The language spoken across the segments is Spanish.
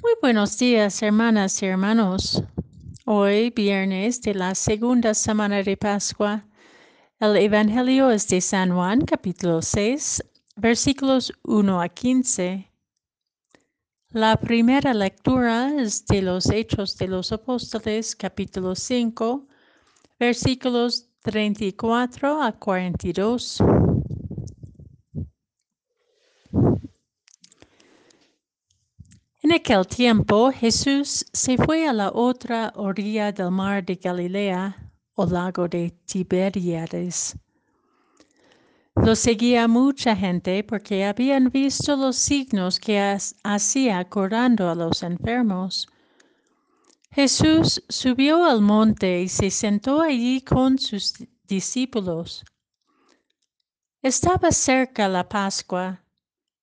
Muy buenos días, hermanas y hermanos. Hoy, viernes de la segunda semana de Pascua, el Evangelio es de San Juan, capítulo 6, versículos 1 a 15. La primera lectura es de los Hechos de los Apóstoles, capítulo 5, versículos 34 a 42. En aquel tiempo Jesús se fue a la otra orilla del mar de Galilea o lago de Tiberíades. Lo seguía mucha gente porque habían visto los signos que hacía curando a los enfermos. Jesús subió al monte y se sentó allí con sus discípulos. Estaba cerca la Pascua,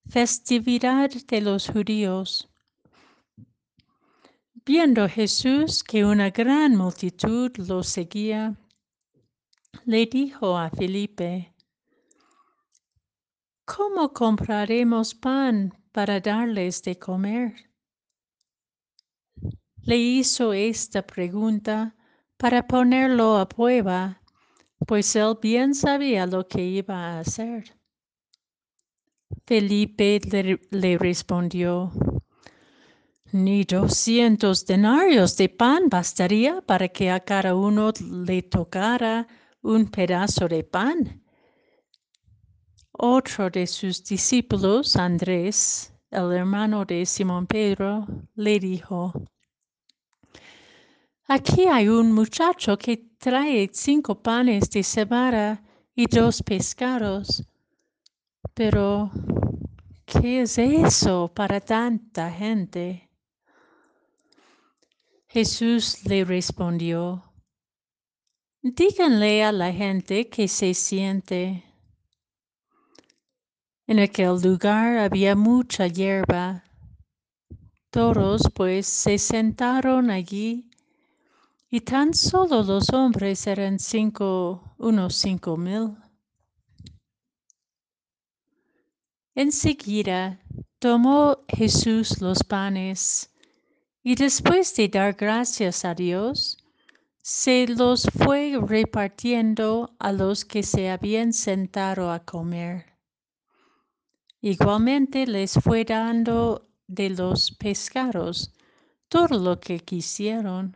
festividad de los judíos. Viendo Jesús que una gran multitud lo seguía, le dijo a Felipe, ¿Cómo compraremos pan para darles de comer? Le hizo esta pregunta para ponerlo a prueba, pues él bien sabía lo que iba a hacer. Felipe le, le respondió, ni doscientos denarios de pan bastaría para que a cada uno le tocara un pedazo de pan. Otro de sus discípulos, Andrés, el hermano de Simón Pedro, le dijo, Aquí hay un muchacho que trae cinco panes de cebada y dos pescados. Pero, ¿qué es eso para tanta gente? Jesús le respondió, díganle a la gente que se siente. En aquel lugar había mucha hierba. Todos pues se sentaron allí y tan solo los hombres eran cinco, unos cinco mil. Enseguida tomó Jesús los panes y después de dar gracias a Dios, se los fue repartiendo a los que se habían sentado a comer. Igualmente les fue dando de los pescados todo lo que quisieron.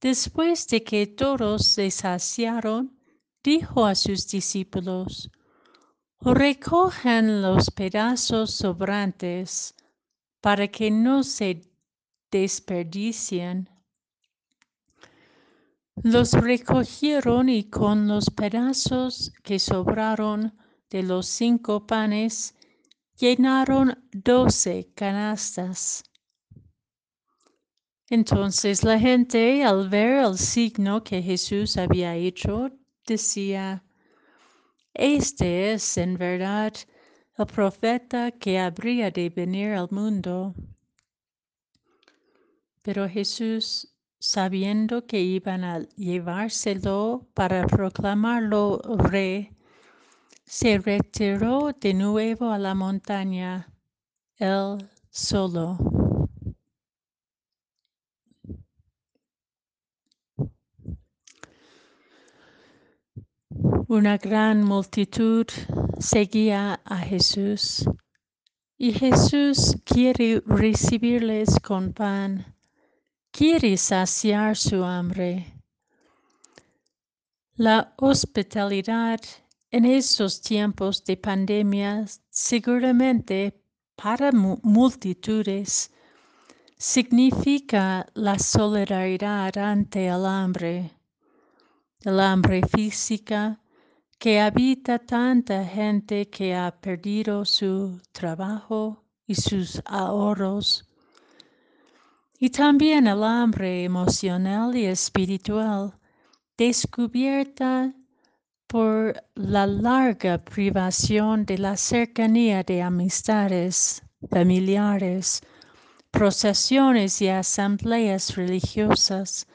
Después de que todos se saciaron, dijo a sus discípulos, recojan los pedazos sobrantes para que no se desperdicien. Los recogieron y con los pedazos que sobraron de los cinco panes llenaron doce canastas. Entonces la gente, al ver el signo que Jesús había hecho, decía, Este es en verdad el profeta que habría de venir al mundo. Pero Jesús, sabiendo que iban a llevárselo para proclamarlo rey, se retiró de nuevo a la montaña, él solo. Una gran multitud seguía a Jesús y Jesús quiere recibirles con pan, quiere saciar su hambre. La hospitalidad en estos tiempos de pandemia seguramente para multitudes significa la solidaridad ante el hambre, el hambre física, que habita tanta gente que ha perdido su trabajo y sus ahorros, y también el hambre emocional y espiritual descubierta por la larga privación de la cercanía de amistades familiares, procesiones y asambleas religiosas,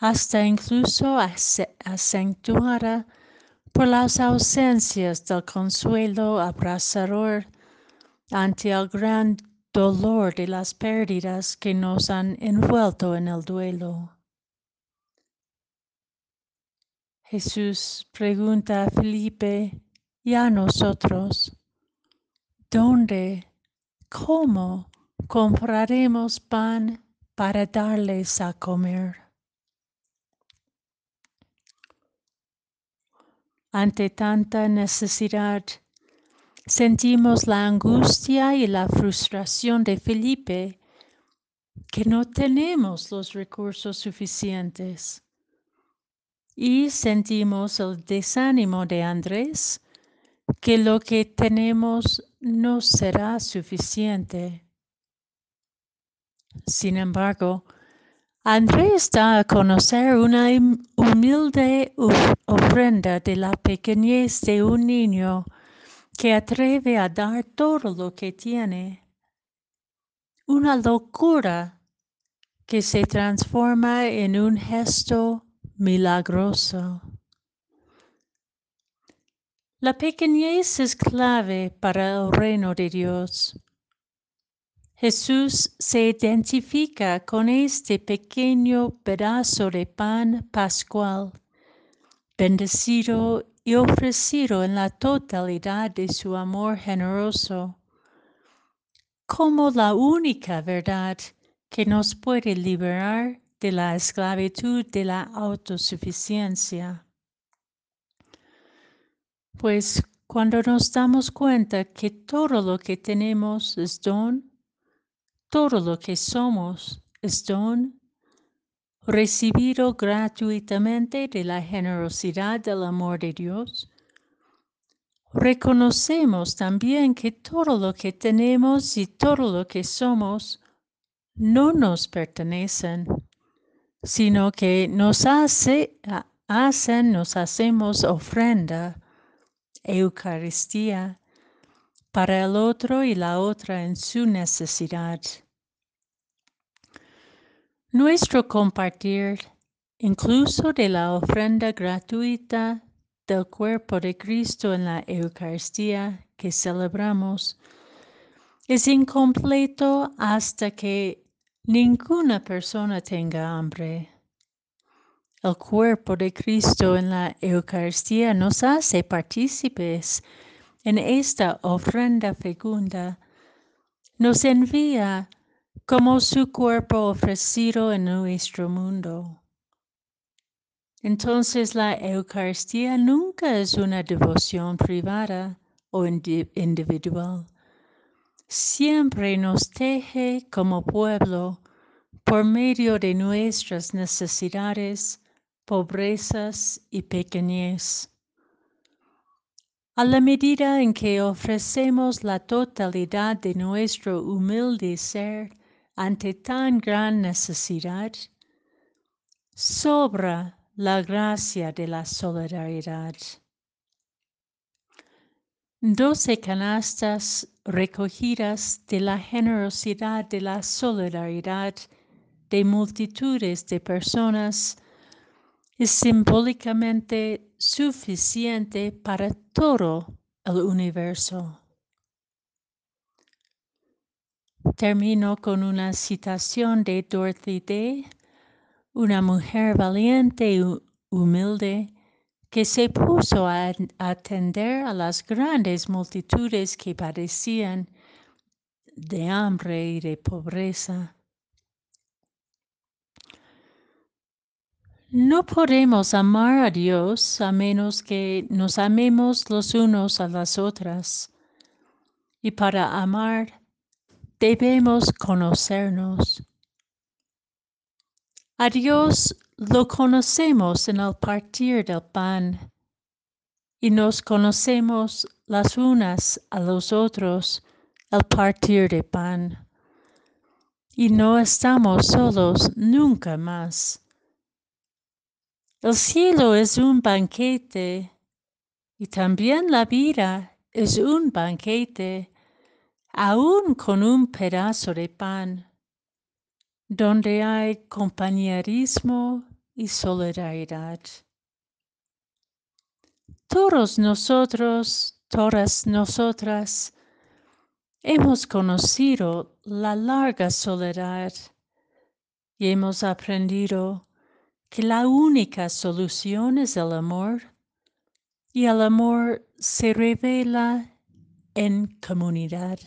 hasta incluso acentuada por las ausencias del consuelo abrazador ante el gran dolor de las pérdidas que nos han envuelto en el duelo. Jesús pregunta a Felipe y a nosotros, ¿dónde, cómo compraremos pan para darles a comer? Ante tanta necesidad, sentimos la angustia y la frustración de Felipe que no tenemos los recursos suficientes. Y sentimos el desánimo de Andrés que lo que tenemos no será suficiente. Sin embargo, Andrés da a conocer una humilde ofrenda de la pequeñez de un niño que atreve a dar todo lo que tiene. Una locura que se transforma en un gesto milagroso. La pequeñez es clave para el reino de Dios. Jesús se identifica con este pequeño pedazo de pan pascual, bendecido y ofrecido en la totalidad de su amor generoso, como la única verdad que nos puede liberar de la esclavitud de la autosuficiencia. Pues cuando nos damos cuenta que todo lo que tenemos es don, todo lo que somos es don, recibido gratuitamente de la generosidad del amor de Dios. Reconocemos también que todo lo que tenemos y todo lo que somos no nos pertenecen, sino que nos hace, hacen, nos hacemos ofrenda, Eucaristía, para el otro y la otra en su necesidad. Nuestro compartir, incluso de la ofrenda gratuita del cuerpo de Cristo en la Eucaristía que celebramos, es incompleto hasta que ninguna persona tenga hambre. El cuerpo de Cristo en la Eucaristía nos hace partícipes en esta ofrenda fecunda. Nos envía como su cuerpo ofrecido en nuestro mundo. Entonces la Eucaristía nunca es una devoción privada o individual. Siempre nos teje como pueblo por medio de nuestras necesidades, pobrezas y pequeñez. A la medida en que ofrecemos la totalidad de nuestro humilde ser, ante tan gran necesidad, sobra la gracia de la solidaridad. Doce canastas recogidas de la generosidad de la solidaridad de multitudes de personas es simbólicamente suficiente para todo el universo. Termino con una citación de Dorothy Day, una mujer valiente y humilde que se puso a atender a las grandes multitudes que padecían de hambre y de pobreza. No podemos amar a Dios a menos que nos amemos los unos a las otras. Y para amar debemos conocernos. A Dios lo conocemos en el partir del pan y nos conocemos las unas a los otros al partir del pan. Y no estamos solos nunca más. El cielo es un banquete y también la vida es un banquete aún con un pedazo de pan, donde hay compañerismo y solidaridad. Todos nosotros, todas nosotras, Hemos conocido la larga soledad y hemos aprendido que la única solución es el amor y el amor se revela en comunidad.